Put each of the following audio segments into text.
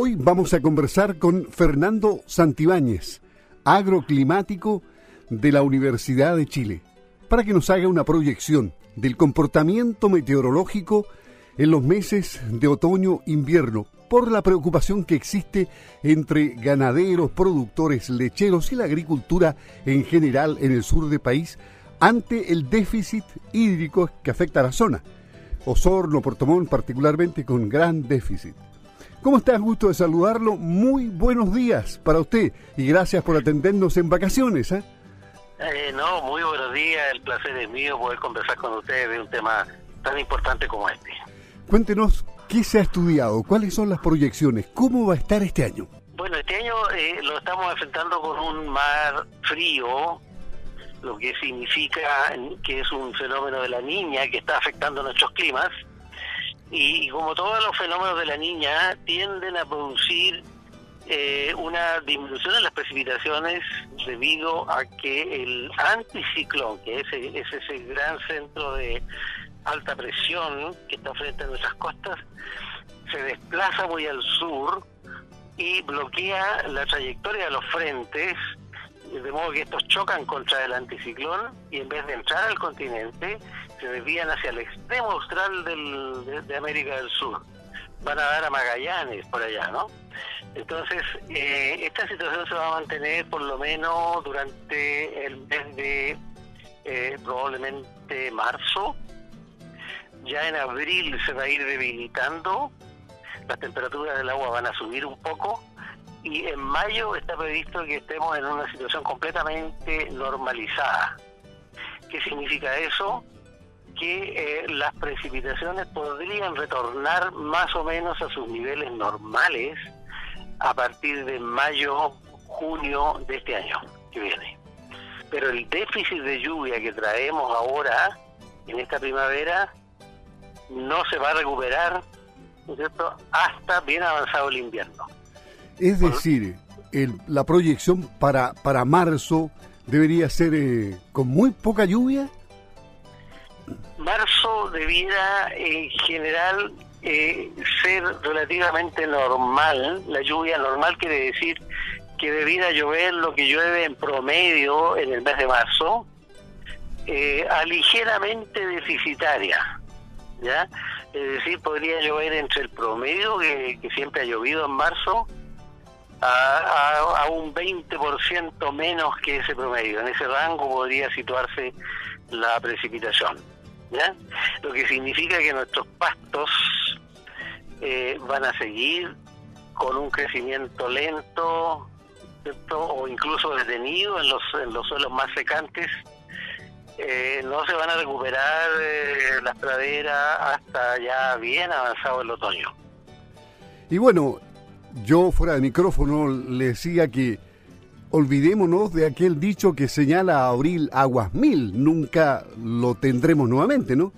Hoy vamos a conversar con Fernando Santibáñez, agroclimático de la Universidad de Chile, para que nos haga una proyección del comportamiento meteorológico en los meses de otoño-invierno por la preocupación que existe entre ganaderos, productores lecheros y la agricultura en general en el sur del país ante el déficit hídrico que afecta a la zona. Osorno, Portomón particularmente con gran déficit. ¿Cómo está? Gusto de saludarlo. Muy buenos días para usted y gracias por atendernos en vacaciones. ¿eh? Eh, no, muy buenos días. El placer es mío poder conversar con ustedes de un tema tan importante como este. Cuéntenos qué se ha estudiado, cuáles son las proyecciones, cómo va a estar este año. Bueno, este año eh, lo estamos enfrentando con un mar frío, lo que significa que es un fenómeno de la niña que está afectando nuestros climas. Y, como todos los fenómenos de la niña, tienden a producir eh, una disminución en las precipitaciones debido a que el anticiclón, que es, es ese gran centro de alta presión que está frente a nuestras costas, se desplaza muy al sur y bloquea la trayectoria de los frentes, de modo que estos chocan contra el anticiclón y en vez de entrar al continente, se desvían hacia el extremo austral del, de, América del Sur. Van a dar a Magallanes por allá, ¿no? Entonces, eh, esta situación se va a mantener por lo menos durante el mes de eh, probablemente marzo, ya en abril se va a ir debilitando, las temperaturas del agua van a subir un poco y en mayo está previsto que estemos en una situación completamente normalizada. ¿Qué significa eso? Que eh, las precipitaciones podrían retornar más o menos a sus niveles normales a partir de mayo, junio de este año que viene. Pero el déficit de lluvia que traemos ahora, en esta primavera, no se va a recuperar cierto? hasta bien avanzado el invierno. Es decir, la proyección para, para marzo debería ser eh, con muy poca lluvia. Marzo debiera en general eh, ser relativamente normal. La lluvia normal quiere decir que debiera llover lo que llueve en promedio en el mes de marzo, eh, a ligeramente deficitaria. ¿ya? Es decir, podría llover entre el promedio que, siempre ha llovido en marzo a, a, un 20% menos que ese promedio. En ese rango podría situarse la precipitación. Lo que significa que nuestros pastos eh, van a seguir con un crecimiento lento o incluso detenido en los, en los suelos más secantes eh, no se van a recuperar eh, las praderas hasta ya bien avanzado el otoño. Y bueno, yo fuera de micrófono le decía que olvidémonos de aquel dicho que señala a abril aguas mil, nunca lo tendremos nuevamente, ¿no?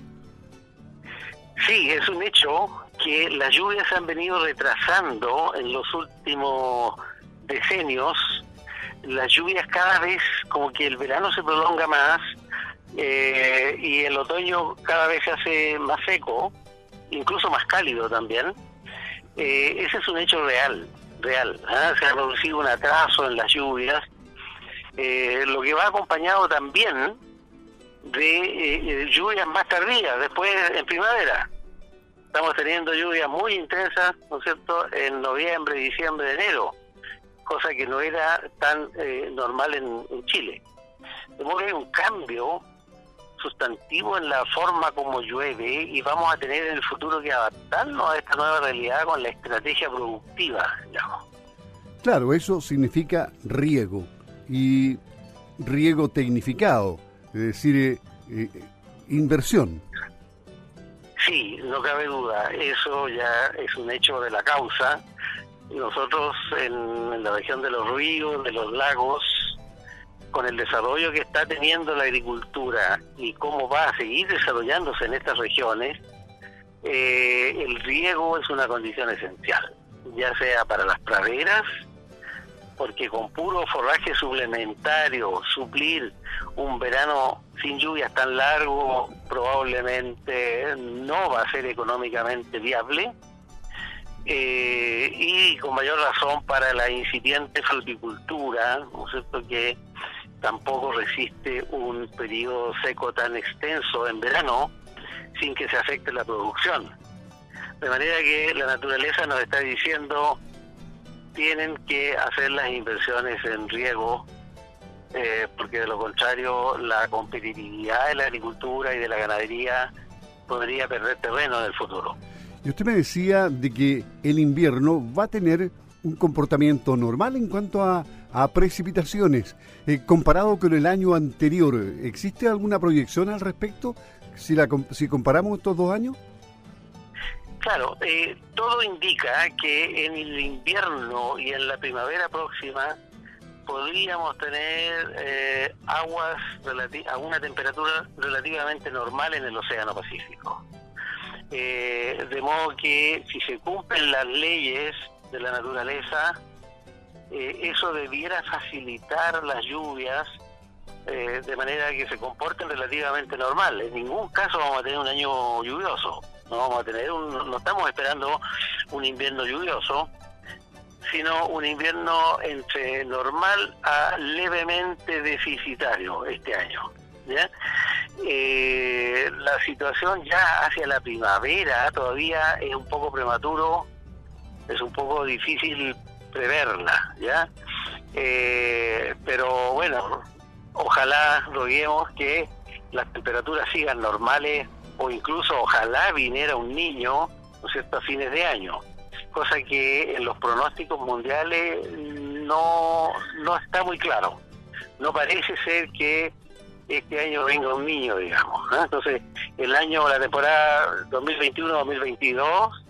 Sí, es un hecho que las lluvias han venido retrasando en los últimos decenios. Las lluvias cada vez, como que el verano se prolonga más, eh, y el otoño cada vez se hace más seco, incluso más cálido también. Eh, ese es un hecho real, real. ¿ah? Se ha producido un atraso en las lluvias, eh, lo que va acompañado también de lluvias más tardías, después en primavera. Estamos teniendo lluvias muy intensas, ¿no es cierto?, en noviembre, diciembre, enero, cosa que no era tan normal en, en Chile. De modo que hay un cambio sustantivo en la forma como llueve y vamos a tener en el futuro que adaptarnos a esta nueva realidad con la estrategia productiva, Claro, eso significa riego y riego tecnificado, es decir, eh, eh, inversión. Sí, no cabe duda, eso ya es un hecho de la causa. Nosotros en la región de los ríos, de los lagos, con el desarrollo que está teniendo la agricultura y cómo va a seguir desarrollándose en estas regiones, eh, el riego es una condición esencial, ya sea para las praderas, porque con puro forraje suplementario, suplir un verano sin lluvias tan largo probablemente no va a ser económicamente viable. eh, y con mayor razón para la incipiente fruticultura, ¿no es cierto?, que tampoco resiste un periodo seco tan extenso en verano sin que se afecte la producción. De manera que la naturaleza nos está diciendo tienen que hacer las inversiones en riego eh, porque de lo contrario la competitividad de la agricultura y de la ganadería podría perder terreno en el futuro. Y usted me decía de que el invierno va a tener un comportamiento normal en cuanto a, precipitaciones, eh, comparado con el año anterior. ¿Existe alguna proyección al respecto si, la, si comparamos estos dos años? Claro, eh, todo indica que en el invierno y en la primavera próxima podríamos tener eh, aguas a una temperatura relativamente normal en el Océano Pacífico. Eh, de modo que si se cumplen las leyes de la naturaleza, eh, eso debiera facilitar las lluvias de manera que se comporten relativamente normal. En ningún caso vamos a tener un año lluvioso, no vamos a tener un, no estamos esperando un invierno lluvioso, sino un invierno entre normal a levemente deficitario este año. Eh, la situación ya hacia la primavera todavía es un poco prematuro, es un poco difícil preverla, ¿ya? Eh, pero bueno, ojalá roguemos que las temperaturas sigan normales o incluso ojalá viniera un niño, ¿no es cierto?, a fines de año cosa que en los pronósticos mundiales no, no está muy claro. No parece ser que este año venga un niño, digamos. Entonces, el año, la temporada 2021-2022,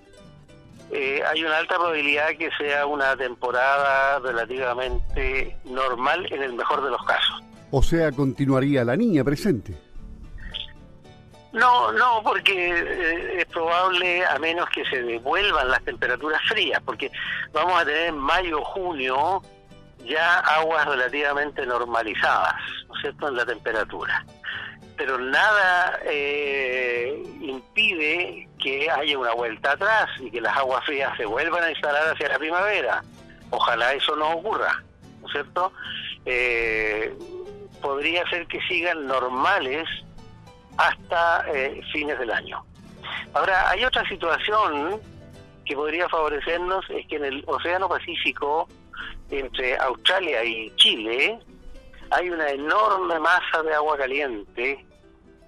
eh, hay una alta probabilidad que sea una temporada relativamente normal en el mejor de los casos. O sea, continuaría la niña presente. No, no, porque eh, es probable, a menos que se devuelvan las temperaturas frías, porque vamos a tener en mayo, junio ya aguas relativamente normalizadas, ¿no es cierto?, en la temperatura. Pero nada eh, impide que haya una vuelta atrás y que las aguas frías se vuelvan a instalar hacia la primavera. Ojalá eso no ocurra, ¿no es cierto? Eh, podría ser que sigan normales hasta eh, fines del año. Ahora, hay otra situación que podría favorecernos, es que en el Océano Pacífico, entre Australia y Chile, hay una enorme masa de agua caliente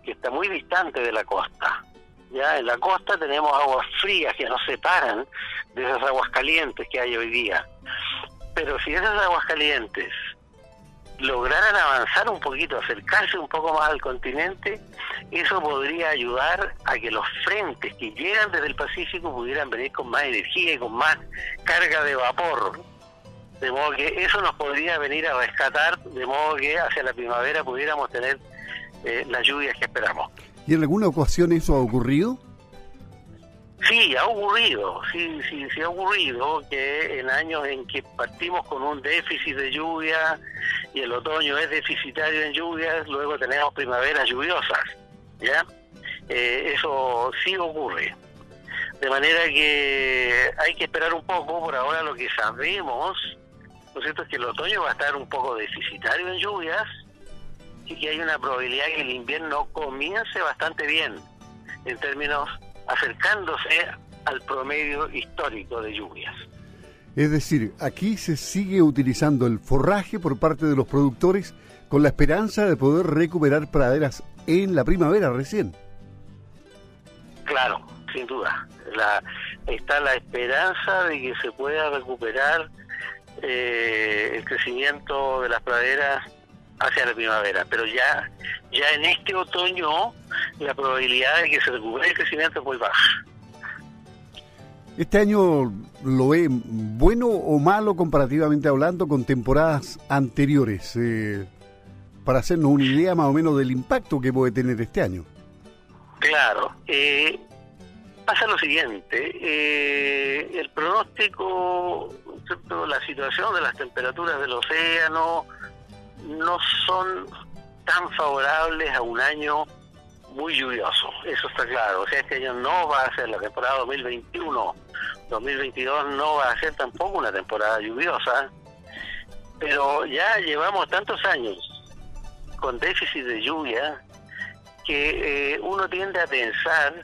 que está muy distante de la costa. Ya en la costa tenemos aguas frías que nos separan de esas aguas calientes que hay hoy día. Pero si esas aguas calientes lograran avanzar un poquito, acercarse un poco más al continente, eso podría ayudar a que los frentes que llegan desde el Pacífico pudieran venir con más energía y con más carga de vapor. De modo que eso nos podría venir a rescatar, de modo que hacia la primavera pudiéramos tener eh, las lluvias que esperamos. ¿Y en alguna ocasión eso ha ocurrido? Sí, ha ocurrido, sí, sí, sí ha ocurrido que en años en que partimos con un déficit de lluvia y el otoño es deficitario en lluvias, luego tenemos primaveras lluviosas, ¿ya? Eh, eso sí ocurre. De manera que hay que esperar un poco, por ahora lo que sabemos, lo cierto es que el otoño va a estar un poco deficitario en lluvias que hay una probabilidad que el invierno comience bastante bien en términos acercándose al promedio histórico de lluvias. Es decir, aquí se sigue utilizando el forraje por parte de los productores con la esperanza de poder recuperar praderas en la primavera recién. Claro, sin duda. La, está la esperanza de que se pueda recuperar eh, el crecimiento de las praderas hacia la primavera, pero ya ya en este otoño la probabilidad de que se recupere el crecimiento es muy baja. ¿Este año lo ve bueno o malo comparativamente hablando con temporadas anteriores? Eh, para hacernos una idea más o menos del impacto que puede tener este año. Claro. Eh, pasa lo siguiente. Eh, el pronóstico, la situación de las temperaturas del océano no son tan favorables a un año muy lluvioso, eso está claro. O sea, este año no va a ser la temporada 2021 2022 no va a ser tampoco una temporada lluviosa, pero ya llevamos tantos años con déficit de lluvia que eh, uno tiende a pensar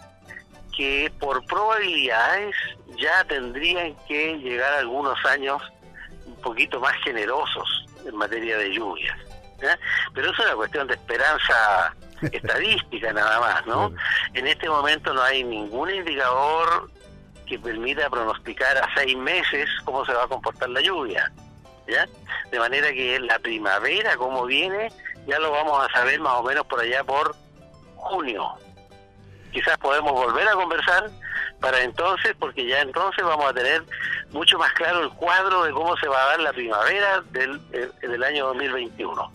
que por probabilidades ya tendrían que llegar algunos años un poquito más generosos en materia de lluvias. Pero es una cuestión de esperanza estadística nada más, ¿no? En este momento no hay ningún indicador que permita pronosticar a seis meses cómo se va a comportar la lluvia, ¿ya? De manera que la primavera, como viene, ya lo vamos a saber más o menos por allá por junio. Quizás podemos volver a conversar para entonces, porque ya entonces vamos a tener mucho más claro el cuadro de cómo se va a dar la primavera del, eh, del año 2021.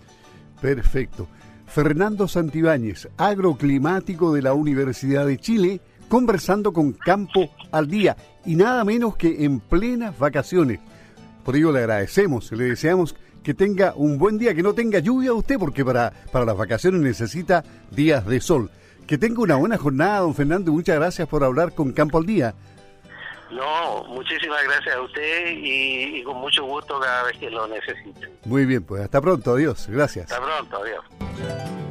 Perfecto. Fernando Santibáñez, agroclimático de la Universidad de Chile, conversando con Campo al Día y nada menos que en plenas vacaciones. Por ello le agradecemos, le deseamos que tenga un buen día, que no tenga lluvia usted, porque para, para las vacaciones necesita días de sol. Que tenga una buena jornada, don Fernando, y muchas gracias por hablar con Campo al Día. No, muchísimas gracias a usted y, con mucho gusto cada vez que lo necesite. Muy bien, pues hasta pronto, adiós, gracias. Hasta pronto, adiós.